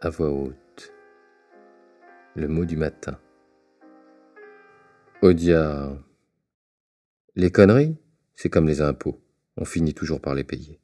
à voix haute. Le mot du matin. Oh, Odia. Les conneries, c'est comme les impôts. On finit toujours par les payer.